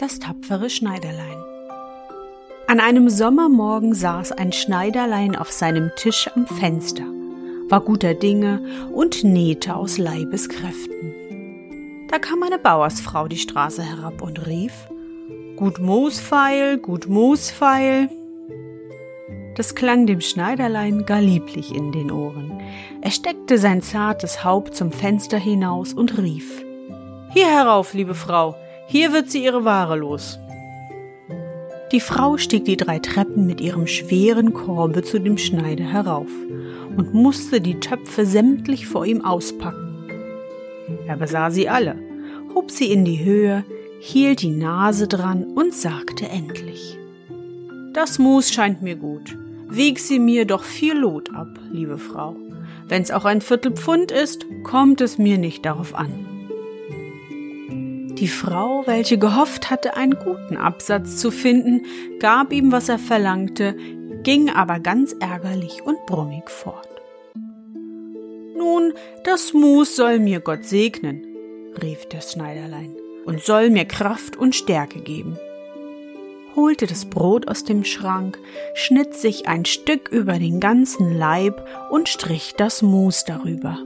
Das tapfere Schneiderlein. An einem Sommermorgen saß ein Schneiderlein auf seinem Tisch am Fenster, war guter Dinge und nähte aus Leibeskräften. Da kam eine Bauersfrau die Straße herab und rief Gut Moosfeil, gut Moosfeil. Das klang dem Schneiderlein gar lieblich in den Ohren. Er steckte sein zartes Haupt zum Fenster hinaus und rief Hier herauf, liebe Frau, hier wird sie ihre Ware los. Die Frau stieg die drei Treppen mit ihrem schweren Korbe zu dem Schneider herauf und musste die Töpfe sämtlich vor ihm auspacken. Er besah sie alle, hob sie in die Höhe, hielt die Nase dran und sagte endlich Das Mus scheint mir gut. Wieg sie mir doch viel Lot ab, liebe Frau. Wenn's auch ein Viertelpfund ist, kommt es mir nicht darauf an. Die Frau, welche gehofft hatte, einen guten Absatz zu finden, gab ihm, was er verlangte, ging aber ganz ärgerlich und brummig fort. Nun, das Mus soll mir Gott segnen, rief das Schneiderlein, und soll mir Kraft und Stärke geben holte das Brot aus dem Schrank, schnitt sich ein Stück über den ganzen Leib und strich das Mus darüber.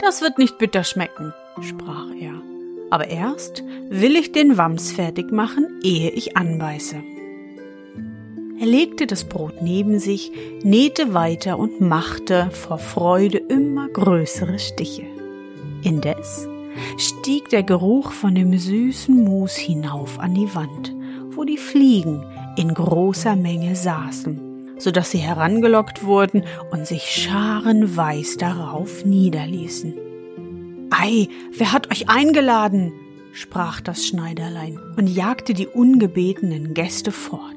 Das wird nicht bitter schmecken, sprach er aber erst will ich den Wams fertig machen, ehe ich anbeiße. Er legte das Brot neben sich, nähte weiter und machte vor Freude immer größere Stiche. Indes stieg der Geruch von dem süßen Mus hinauf an die Wand, wo die Fliegen in großer Menge saßen, so dass sie herangelockt wurden und sich scharenweis darauf niederließen. Ei, wer hat euch eingeladen? sprach das Schneiderlein und jagte die ungebetenen Gäste fort.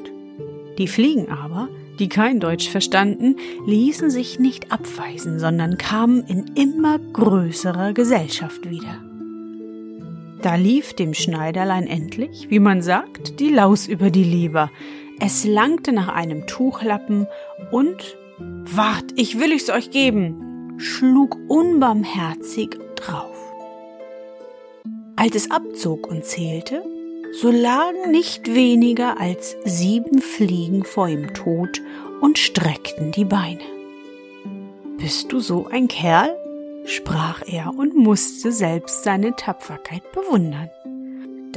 Die Fliegen aber, die kein Deutsch verstanden, ließen sich nicht abweisen, sondern kamen in immer größerer Gesellschaft wieder. Da lief dem Schneiderlein endlich, wie man sagt, die Laus über die Leber. Es langte nach einem Tuchlappen und Wart, ich will ich's euch geben, schlug unbarmherzig drauf. Als es abzog und zählte, so lagen nicht weniger als sieben Fliegen vor ihm tot und streckten die Beine. Bist du so ein Kerl? sprach er und musste selbst seine Tapferkeit bewundern.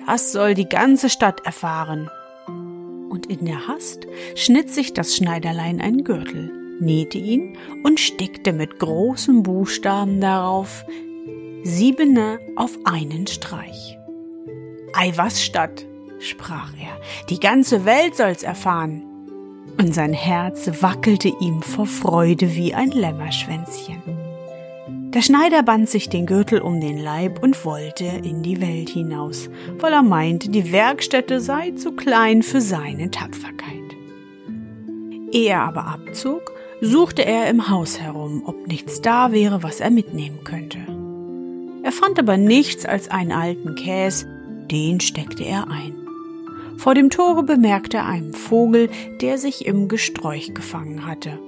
Das soll die ganze Stadt erfahren. Und in der Hast schnitt sich das Schneiderlein einen Gürtel, nähte ihn und stickte mit großen Buchstaben darauf Siebene auf einen Streich. Ei was statt, sprach er, die ganze Welt soll's erfahren. Und sein Herz wackelte ihm vor Freude wie ein Lämmerschwänzchen. Der Schneider band sich den Gürtel um den Leib und wollte in die Welt hinaus, weil er meinte, die Werkstätte sei zu klein für seine Tapferkeit. Ehe er aber abzog, suchte er im Haus herum, ob nichts da wäre, was er mitnehmen könnte. Er fand aber nichts als einen alten Käs, den steckte er ein. Vor dem Tore bemerkte er einen Vogel, der sich im Gesträuch gefangen hatte.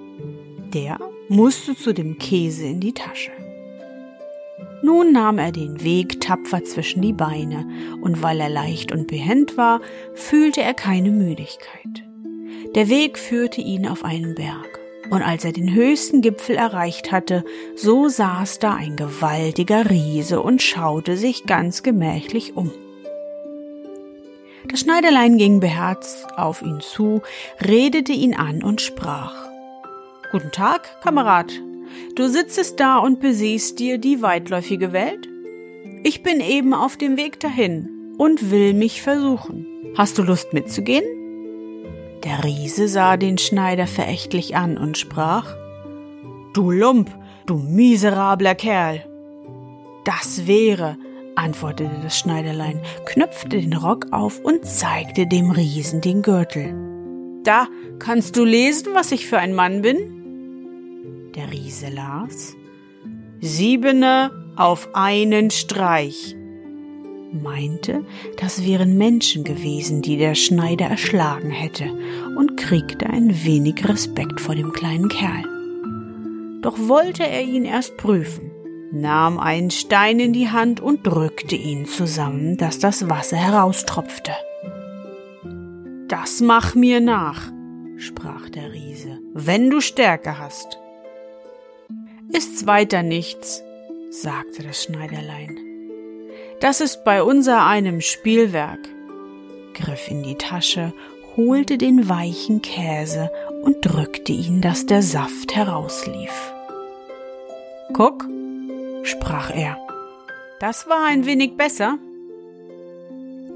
Der musste zu dem Käse in die Tasche. Nun nahm er den Weg tapfer zwischen die Beine, und weil er leicht und behend war, fühlte er keine Müdigkeit. Der Weg führte ihn auf einen Berg und als er den höchsten Gipfel erreicht hatte, so saß da ein gewaltiger Riese und schaute sich ganz gemächlich um. Das Schneiderlein ging beherzt auf ihn zu, redete ihn an und sprach. Guten Tag, Kamerad. Du sitzest da und besiehst dir die weitläufige Welt? Ich bin eben auf dem Weg dahin und will mich versuchen. Hast du Lust mitzugehen? Der Riese sah den Schneider verächtlich an und sprach Du Lump, du miserabler Kerl. Das wäre, antwortete das Schneiderlein, knöpfte den Rock auf und zeigte dem Riesen den Gürtel. Da kannst du lesen, was ich für ein Mann bin? Der Riese las Siebene auf einen Streich, meinte, das wären Menschen gewesen, die der Schneider erschlagen hätte, und kriegte ein wenig Respekt vor dem kleinen Kerl. Doch wollte er ihn erst prüfen, nahm einen Stein in die Hand und drückte ihn zusammen, dass das Wasser heraustropfte. Das mach mir nach, sprach der Riese, wenn du Stärke hast. Ist's weiter nichts, sagte das Schneiderlein. Das ist bei unser einem Spielwerk, griff in die Tasche, holte den weichen Käse und drückte ihn, dass der Saft herauslief. Guck, sprach er. Das war ein wenig besser.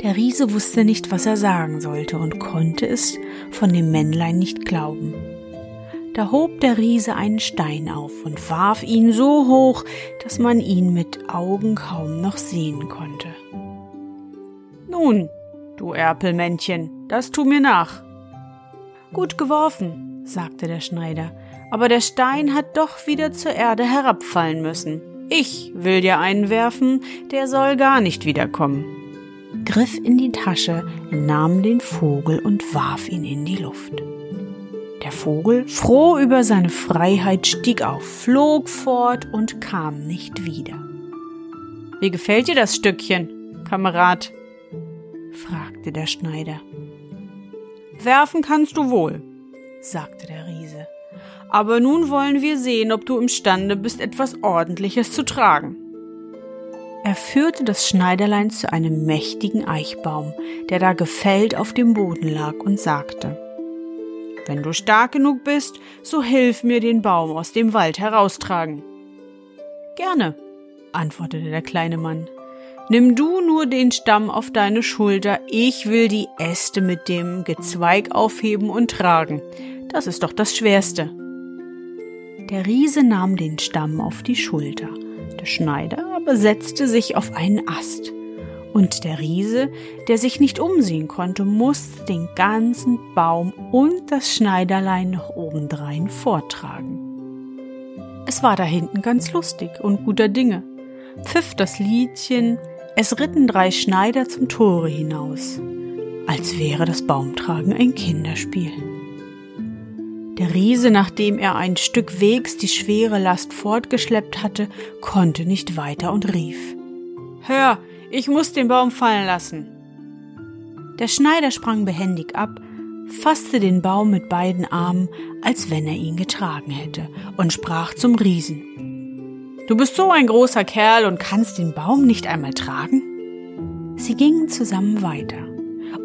Der Riese wusste nicht, was er sagen sollte und konnte es von dem Männlein nicht glauben. Da hob der Riese einen Stein auf und warf ihn so hoch, dass man ihn mit Augen kaum noch sehen konnte. Nun, du Erpelmännchen, das tu mir nach. Gut geworfen, sagte der Schneider, aber der Stein hat doch wieder zur Erde herabfallen müssen. Ich will dir einen werfen, der soll gar nicht wiederkommen. Griff in die Tasche, nahm den Vogel und warf ihn in die Luft. Der Vogel, froh über seine Freiheit, stieg auf, flog fort und kam nicht wieder. Wie gefällt dir das Stückchen, Kamerad? fragte der Schneider. Werfen kannst du wohl, sagte der Riese. Aber nun wollen wir sehen, ob du imstande bist, etwas Ordentliches zu tragen. Er führte das Schneiderlein zu einem mächtigen Eichbaum, der da gefällt auf dem Boden lag, und sagte Wenn du stark genug bist, so hilf mir den Baum aus dem Wald heraustragen. Gerne, antwortete der kleine Mann. Nimm du nur den Stamm auf deine Schulter, ich will die Äste mit dem Gezweig aufheben und tragen. Das ist doch das Schwerste. Der Riese nahm den Stamm auf die Schulter, der Schneider aber setzte sich auf einen Ast. Und der Riese, der sich nicht umsehen konnte, musste den ganzen Baum und das Schneiderlein noch obendrein vortragen. Es war da hinten ganz lustig und guter Dinge. Pfiff das Liedchen, es ritten drei Schneider zum Tore hinaus, als wäre das Baumtragen ein Kinderspiel. Der Riese, nachdem er ein Stück Wegs die schwere Last fortgeschleppt hatte, konnte nicht weiter und rief Hör, ich muss den Baum fallen lassen. Der Schneider sprang behendig ab, fasste den Baum mit beiden Armen, als wenn er ihn getragen hätte, und sprach zum Riesen Du bist so ein großer Kerl und kannst den Baum nicht einmal tragen? Sie gingen zusammen weiter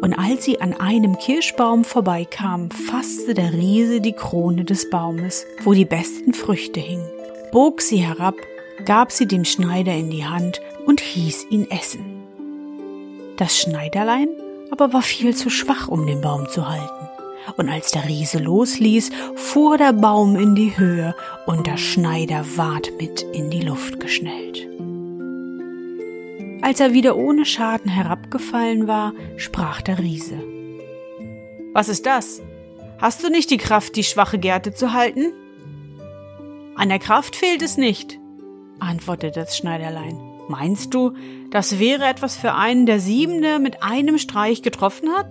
und als sie an einem Kirschbaum vorbeikamen, fasste der Riese die Krone des Baumes, wo die besten Früchte hingen, bog sie herab, gab sie dem Schneider in die Hand und hieß ihn essen. Das Schneiderlein aber war viel zu schwach, um den Baum zu halten. Und als der Riese losließ, fuhr der Baum in die Höhe und der Schneider ward mit in die Luft geschnellt. Als er wieder ohne Schaden herabgefallen war, sprach der Riese. Was ist das? Hast du nicht die Kraft, die schwache Gerte zu halten? An der Kraft fehlt es nicht, antwortete das Schneiderlein. Meinst du, das wäre etwas für einen, der Siebende mit einem Streich getroffen hat?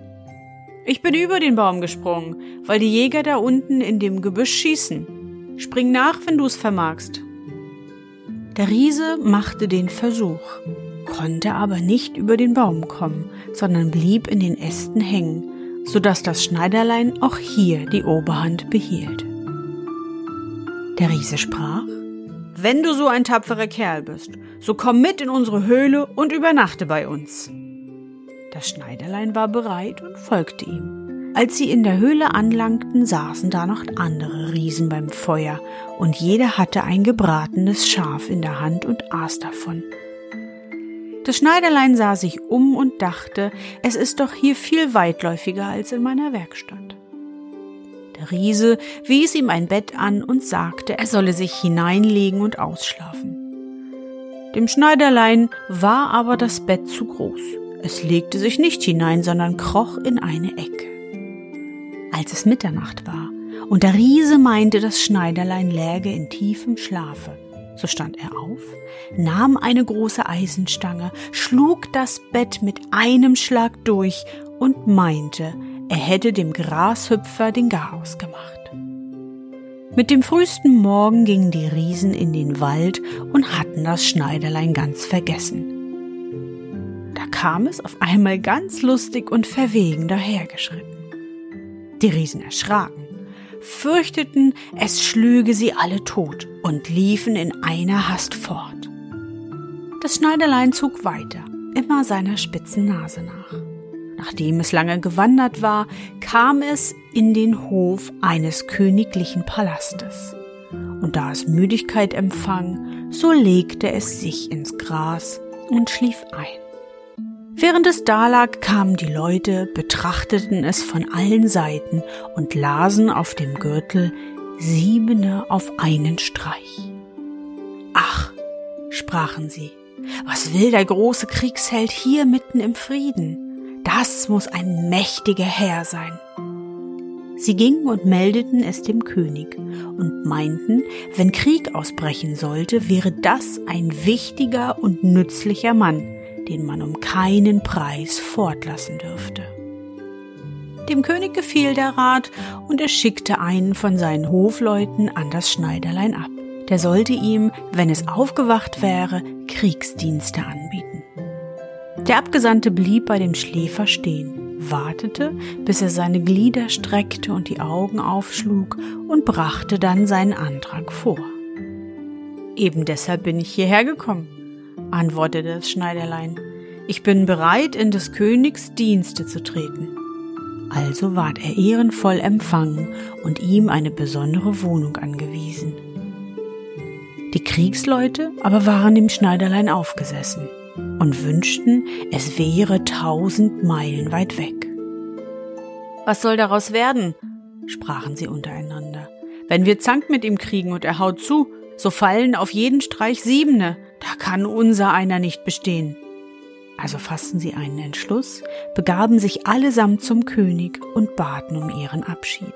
Ich bin über den Baum gesprungen, weil die Jäger da unten in dem Gebüsch schießen. Spring nach, wenn du es vermagst. Der Riese machte den Versuch konnte aber nicht über den Baum kommen, sondern blieb in den Ästen hängen, so dass das Schneiderlein auch hier die Oberhand behielt. Der Riese sprach, wenn du so ein tapferer Kerl bist, so komm mit in unsere Höhle und übernachte bei uns. Das Schneiderlein war bereit und folgte ihm. Als sie in der Höhle anlangten, saßen da noch andere Riesen beim Feuer, und jeder hatte ein gebratenes Schaf in der Hand und aß davon. Das Schneiderlein sah sich um und dachte, es ist doch hier viel weitläufiger als in meiner Werkstatt. Der Riese wies ihm ein Bett an und sagte, er solle sich hineinlegen und ausschlafen. Dem Schneiderlein war aber das Bett zu groß. Es legte sich nicht hinein, sondern kroch in eine Ecke. Als es Mitternacht war und der Riese meinte, das Schneiderlein läge in tiefem Schlafe, so stand er auf, nahm eine große Eisenstange, schlug das Bett mit einem Schlag durch und meinte, er hätte dem Grashüpfer den Garaus gemacht. Mit dem frühesten Morgen gingen die Riesen in den Wald und hatten das Schneiderlein ganz vergessen. Da kam es auf einmal ganz lustig und verwegen dahergeschritten. Die Riesen erschraken, fürchteten, es schlüge sie alle tot und liefen in einer Hast fort. Das Schneiderlein zog weiter, immer seiner spitzen Nase nach. Nachdem es lange gewandert war, kam es in den Hof eines königlichen Palastes. Und da es Müdigkeit empfang, so legte es sich ins Gras und schlief ein. Während es dalag, kamen die Leute, betrachteten es von allen Seiten und lasen auf dem Gürtel Siebene auf einen Streich. Ach, sprachen sie, was will der große Kriegsheld hier mitten im Frieden? Das muss ein mächtiger Herr sein. Sie gingen und meldeten es dem König und meinten, wenn Krieg ausbrechen sollte, wäre das ein wichtiger und nützlicher Mann, den man um keinen Preis fortlassen dürfte. Dem König gefiel der Rat und er schickte einen von seinen Hofleuten an das Schneiderlein ab. Der sollte ihm, wenn es aufgewacht wäre, Kriegsdienste anbieten. Der Abgesandte blieb bei dem Schläfer stehen, wartete, bis er seine Glieder streckte und die Augen aufschlug und brachte dann seinen Antrag vor. Eben deshalb bin ich hierher gekommen, antwortete das Schneiderlein. Ich bin bereit, in des Königs Dienste zu treten. Also ward er ehrenvoll empfangen und ihm eine besondere Wohnung angewiesen. Die Kriegsleute aber waren dem Schneiderlein aufgesessen und wünschten, es wäre tausend Meilen weit weg. Was soll daraus werden? sprachen sie untereinander. Wenn wir Zank mit ihm kriegen und er haut zu, so fallen auf jeden Streich Siebene, da kann unser einer nicht bestehen. Also fassten sie einen Entschluss, begaben sich allesamt zum König und baten um ihren Abschied.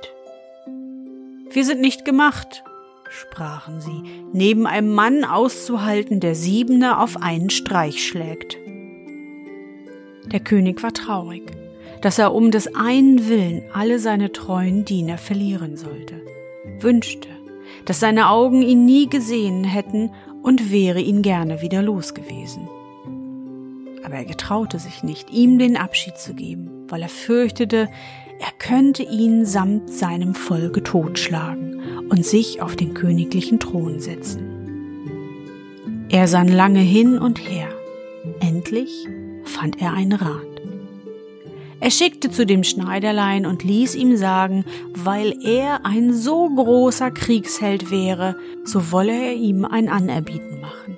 Wir sind nicht gemacht, sprachen sie, neben einem Mann auszuhalten, der Siebene auf einen Streich schlägt. Der König war traurig, dass er um des einen Willen alle seine treuen Diener verlieren sollte, wünschte, dass seine Augen ihn nie gesehen hätten und wäre ihn gerne wieder los gewesen. Aber er getraute sich nicht, ihm den Abschied zu geben, weil er fürchtete, er könnte ihn samt seinem Volke totschlagen und sich auf den königlichen Thron setzen. Er sann lange hin und her. Endlich fand er einen Rat. Er schickte zu dem Schneiderlein und ließ ihm sagen, weil er ein so großer Kriegsheld wäre, so wolle er ihm ein Anerbieten machen.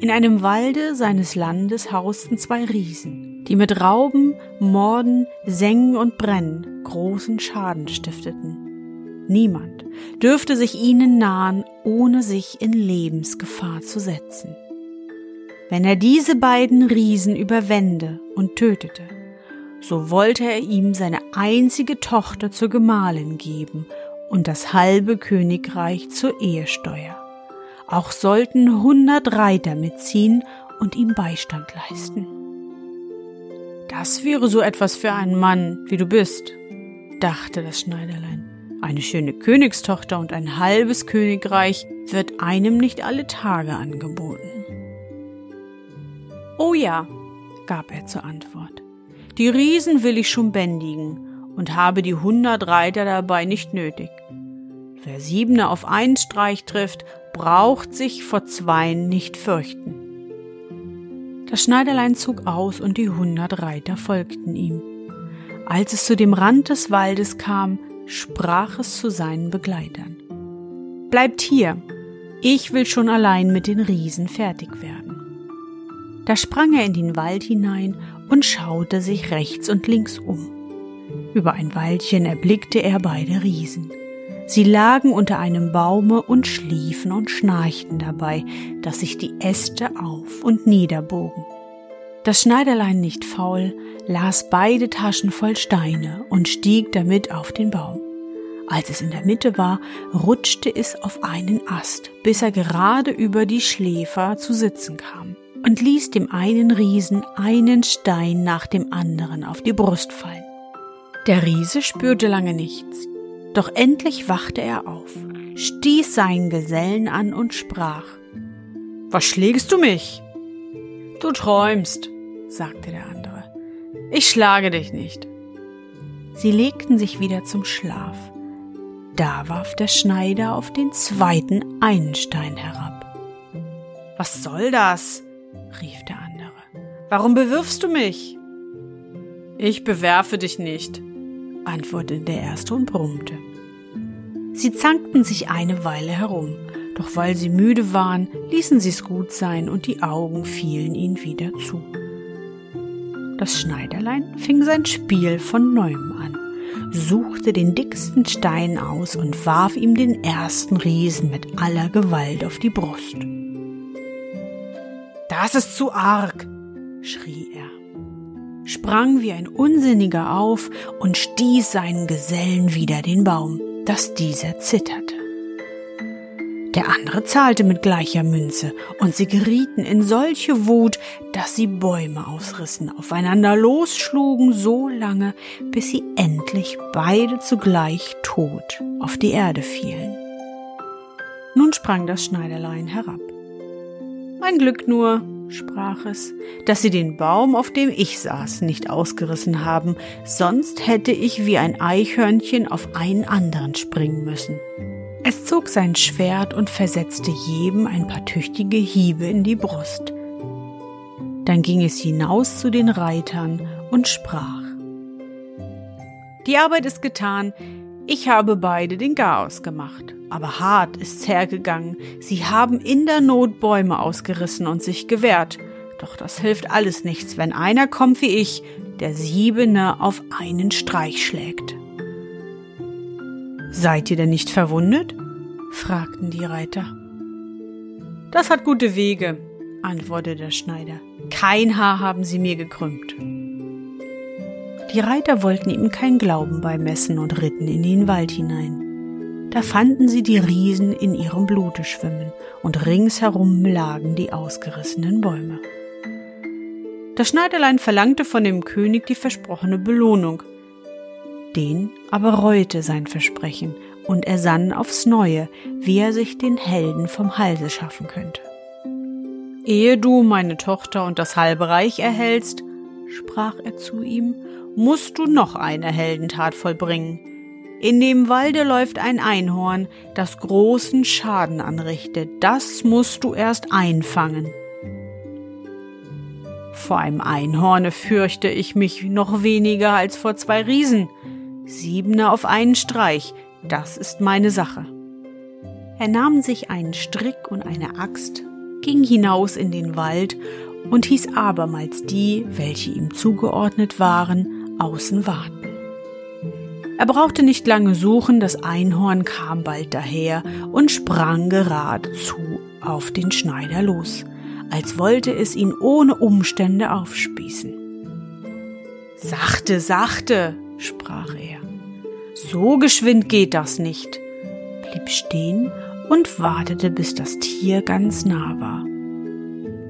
In einem Walde seines Landes hausten zwei Riesen, die mit Rauben, Morden, Sengen und Brennen großen Schaden stifteten. Niemand dürfte sich ihnen nahen, ohne sich in Lebensgefahr zu setzen. Wenn er diese beiden Riesen überwände und tötete, so wollte er ihm seine einzige Tochter zur Gemahlin geben und das halbe Königreich zur Ehesteuer. Auch sollten hundert Reiter mitziehen und ihm Beistand leisten. Das wäre so etwas für einen Mann, wie du bist, dachte das Schneiderlein. Eine schöne Königstochter und ein halbes Königreich wird einem nicht alle Tage angeboten. Oh ja, gab er zur Antwort. Die Riesen will ich schon bändigen und habe die hundert Reiter dabei nicht nötig. Wer Siebener auf einen Streich trifft, braucht sich vor Zweien nicht fürchten. Das Schneiderlein zog aus und die hundert Reiter folgten ihm. Als es zu dem Rand des Waldes kam, sprach es zu seinen Begleitern. Bleibt hier, ich will schon allein mit den Riesen fertig werden. Da sprang er in den Wald hinein und schaute sich rechts und links um. Über ein Weilchen erblickte er beide Riesen. Sie lagen unter einem Baume und schliefen und schnarchten dabei, dass sich die Äste auf und niederbogen. Das Schneiderlein nicht faul las beide Taschen voll Steine und stieg damit auf den Baum. Als es in der Mitte war, rutschte es auf einen Ast, bis er gerade über die Schläfer zu sitzen kam und ließ dem einen Riesen einen Stein nach dem anderen auf die Brust fallen. Der Riese spürte lange nichts, doch endlich wachte er auf, stieß seinen Gesellen an und sprach Was schlägst du mich? Du träumst, sagte der andere. Ich schlage dich nicht. Sie legten sich wieder zum Schlaf. Da warf der Schneider auf den zweiten einen Stein herab. Was soll das? rief der andere. Warum bewirfst du mich? Ich bewerfe dich nicht, antwortete der erste und brummte. Sie zankten sich eine Weile herum, doch weil sie müde waren, ließen sie es gut sein und die Augen fielen ihnen wieder zu. Das Schneiderlein fing sein Spiel von neuem an, suchte den dicksten Stein aus und warf ihm den ersten Riesen mit aller Gewalt auf die Brust. Das ist zu arg, schrie sprang wie ein Unsinniger auf und stieß seinen Gesellen wider den Baum, dass dieser zitterte. Der andere zahlte mit gleicher Münze, und sie gerieten in solche Wut, dass sie Bäume ausrissen, aufeinander losschlugen so lange, bis sie endlich beide zugleich tot auf die Erde fielen. Nun sprang das Schneiderlein herab. Ein Glück nur, sprach es, dass sie den Baum, auf dem ich saß, nicht ausgerissen haben, sonst hätte ich wie ein Eichhörnchen auf einen anderen springen müssen. Es zog sein Schwert und versetzte jedem ein paar tüchtige Hiebe in die Brust. Dann ging es hinaus zu den Reitern und sprach Die Arbeit ist getan, ich habe beide den Garaus gemacht, aber hart ist's hergegangen. Sie haben in der Not Bäume ausgerissen und sich gewehrt. Doch das hilft alles nichts, wenn einer kommt wie ich, der Siebene auf einen Streich schlägt. Seid ihr denn nicht verwundet? fragten die Reiter. Das hat gute Wege, antwortete der Schneider. Kein Haar haben sie mir gekrümmt. Die Reiter wollten ihm kein Glauben beimessen und ritten in den Wald hinein. Da fanden sie die Riesen in ihrem Blute schwimmen, und ringsherum lagen die ausgerissenen Bäume. Das Schneiderlein verlangte von dem König die versprochene Belohnung. Den aber reute sein Versprechen, und er sann aufs Neue, wie er sich den Helden vom Halse schaffen könnte. Ehe du meine Tochter und das halbe Reich erhältst, sprach er zu ihm, musst du noch eine Heldentat vollbringen. In dem Walde läuft ein Einhorn, das großen Schaden anrichtet. Das musst du erst einfangen. Vor einem Einhorne fürchte ich mich noch weniger als vor zwei Riesen. Siebener auf einen Streich, das ist meine Sache. Er nahm sich einen Strick und eine Axt, ging hinaus in den Wald und hieß abermals die, welche ihm zugeordnet waren, außen warten. Er brauchte nicht lange suchen, das Einhorn kam bald daher und sprang geradezu auf den Schneider los, als wollte es ihn ohne Umstände aufspießen. Sachte, sachte, sprach er. So geschwind geht das nicht, blieb stehen und wartete, bis das Tier ganz nah war.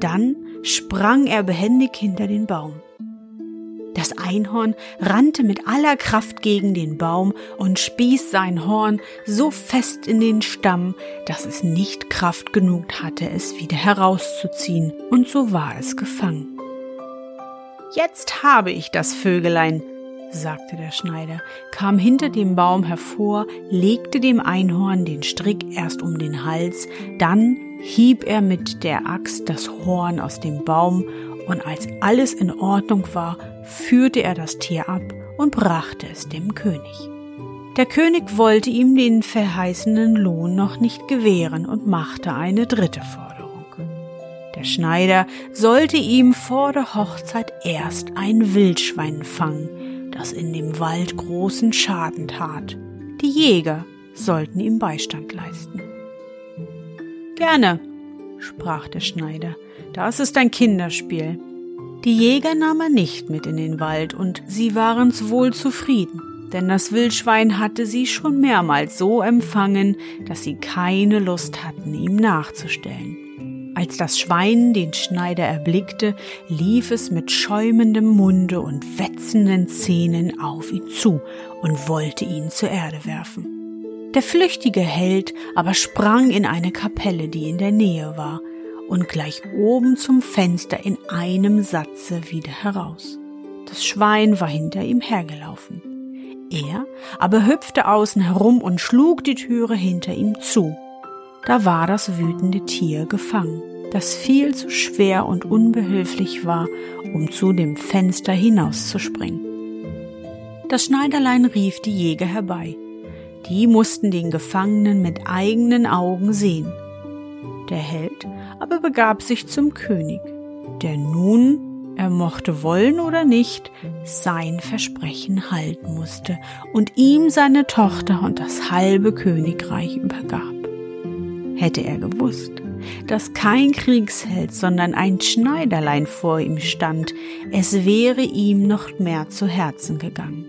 Dann sprang er behendig hinter den Baum. Das Einhorn rannte mit aller Kraft gegen den Baum und spieß sein Horn so fest in den Stamm, dass es nicht Kraft genug hatte, es wieder herauszuziehen, und so war es gefangen. Jetzt habe ich das Vögelein, sagte der Schneider, kam hinter dem Baum hervor, legte dem Einhorn den Strick erst um den Hals, dann hieb er mit der Axt das Horn aus dem Baum und als alles in Ordnung war, führte er das Tier ab und brachte es dem König. Der König wollte ihm den verheißenen Lohn noch nicht gewähren und machte eine dritte Forderung. Der Schneider sollte ihm vor der Hochzeit erst ein Wildschwein fangen, das in dem Wald großen Schaden tat. Die Jäger sollten ihm Beistand leisten. Gerne, sprach der Schneider, das ist ein Kinderspiel. Die Jäger nahm er nicht mit in den Wald und sie waren's wohl zufrieden, denn das Wildschwein hatte sie schon mehrmals so empfangen, dass sie keine Lust hatten, ihm nachzustellen. Als das Schwein den Schneider erblickte, lief es mit schäumendem Munde und wetzenden Zähnen auf ihn zu und wollte ihn zur Erde werfen. Der flüchtige Held aber sprang in eine Kapelle, die in der Nähe war, und gleich oben zum Fenster in einem Satze wieder heraus. Das Schwein war hinter ihm hergelaufen. Er aber hüpfte außen herum und schlug die Türe hinter ihm zu. Da war das wütende Tier gefangen, das viel zu schwer und unbehilflich war, um zu dem Fenster hinauszuspringen. Das Schneiderlein rief die Jäger herbei. Die mussten den Gefangenen mit eigenen Augen sehen. Der Held aber begab sich zum König, der nun, er mochte wollen oder nicht, sein Versprechen halten musste und ihm seine Tochter und das halbe Königreich übergab. Hätte er gewusst, dass kein Kriegsheld, sondern ein Schneiderlein vor ihm stand, es wäre ihm noch mehr zu Herzen gegangen.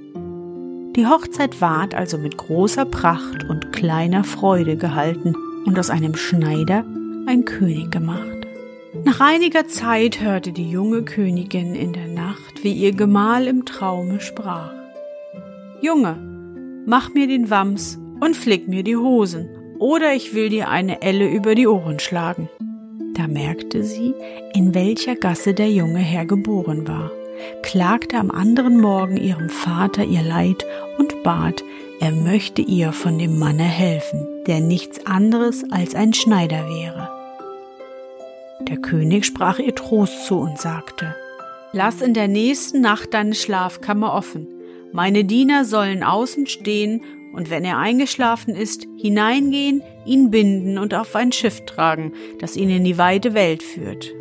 Die Hochzeit ward also mit großer Pracht und kleiner Freude gehalten und aus einem Schneider ein König gemacht. Nach einiger Zeit hörte die junge Königin in der Nacht, wie ihr Gemahl im Traume sprach. Junge, mach mir den Wams und flick mir die Hosen, oder ich will dir eine Elle über die Ohren schlagen. Da merkte sie, in welcher Gasse der junge Herr geboren war klagte am anderen Morgen ihrem Vater ihr Leid und bat, er möchte ihr von dem Manne helfen, der nichts anderes als ein Schneider wäre. Der König sprach ihr Trost zu und sagte, Lass in der nächsten Nacht deine Schlafkammer offen. Meine Diener sollen außen stehen und wenn er eingeschlafen ist, hineingehen, ihn binden und auf ein Schiff tragen, das ihn in die weite Welt führt.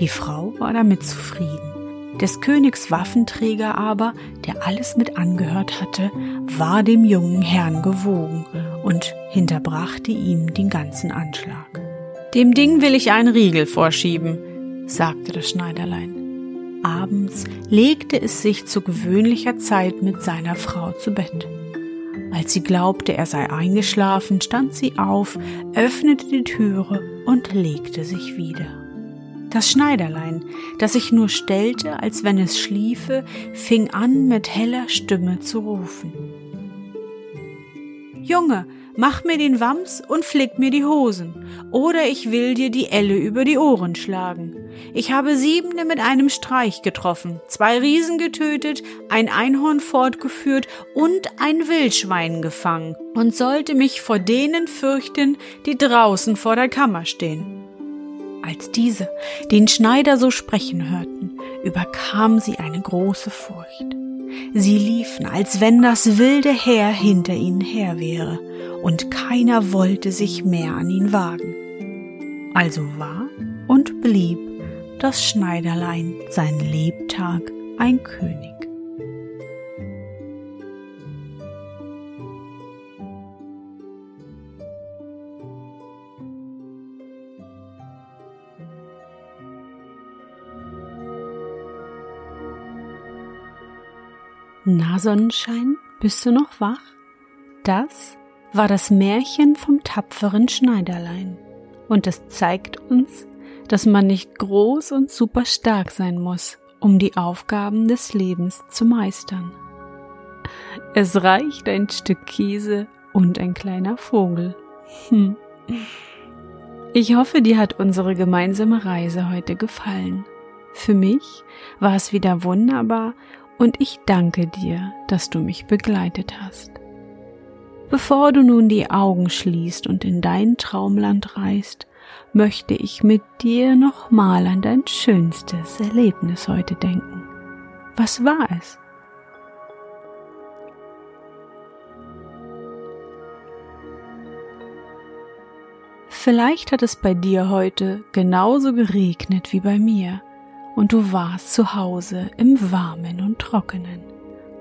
Die Frau war damit zufrieden. Des Königs Waffenträger aber, der alles mit angehört hatte, war dem jungen Herrn gewogen und hinterbrachte ihm den ganzen Anschlag. Dem Ding will ich einen Riegel vorschieben, sagte das Schneiderlein. Abends legte es sich zu gewöhnlicher Zeit mit seiner Frau zu Bett. Als sie glaubte, er sei eingeschlafen, stand sie auf, öffnete die Türe und legte sich wieder. Das Schneiderlein, das sich nur stellte, als wenn es schliefe, fing an mit heller Stimme zu rufen. Junge, mach mir den Wams und flick mir die Hosen, oder ich will dir die Elle über die Ohren schlagen. Ich habe Siebene mit einem Streich getroffen, zwei Riesen getötet, ein Einhorn fortgeführt und ein Wildschwein gefangen und sollte mich vor denen fürchten, die draußen vor der Kammer stehen. Als diese den Schneider so sprechen hörten, überkam sie eine große Furcht. Sie liefen, als wenn das wilde Heer hinter ihnen her wäre, und keiner wollte sich mehr an ihn wagen. Also war und blieb das Schneiderlein sein Lebtag ein König. Sonnenschein, bist du noch wach? Das war das Märchen vom tapferen Schneiderlein. Und es zeigt uns, dass man nicht groß und super stark sein muss, um die Aufgaben des Lebens zu meistern. Es reicht ein Stück Käse und ein kleiner Vogel. Hm. Ich hoffe, dir hat unsere gemeinsame Reise heute gefallen. Für mich war es wieder wunderbar und ich danke dir, dass du mich begleitet hast. Bevor du nun die Augen schließt und in dein Traumland reist, möchte ich mit dir nochmal an dein schönstes Erlebnis heute denken. Was war es? Vielleicht hat es bei dir heute genauso geregnet wie bei mir und du warst zu Hause im Warmen und Trockenen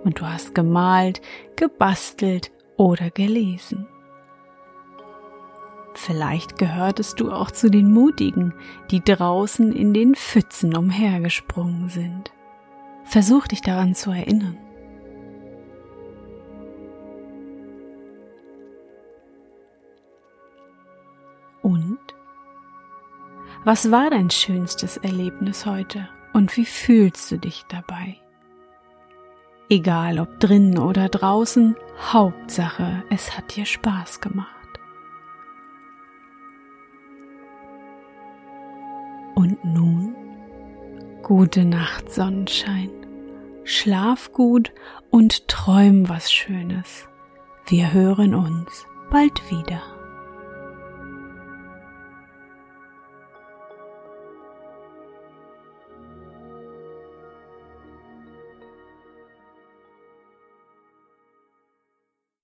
und du hast gemalt, gebastelt oder gelesen. Vielleicht gehörtest du auch zu den Mutigen, die draußen in den Pfützen umhergesprungen sind. Versuch dich daran zu erinnern. Und? Was war dein schönstes Erlebnis heute und wie fühlst du dich dabei? Egal ob drinnen oder draußen, Hauptsache, es hat dir Spaß gemacht. Und nun, gute Nacht, Sonnenschein. Schlaf gut und träum was Schönes. Wir hören uns bald wieder.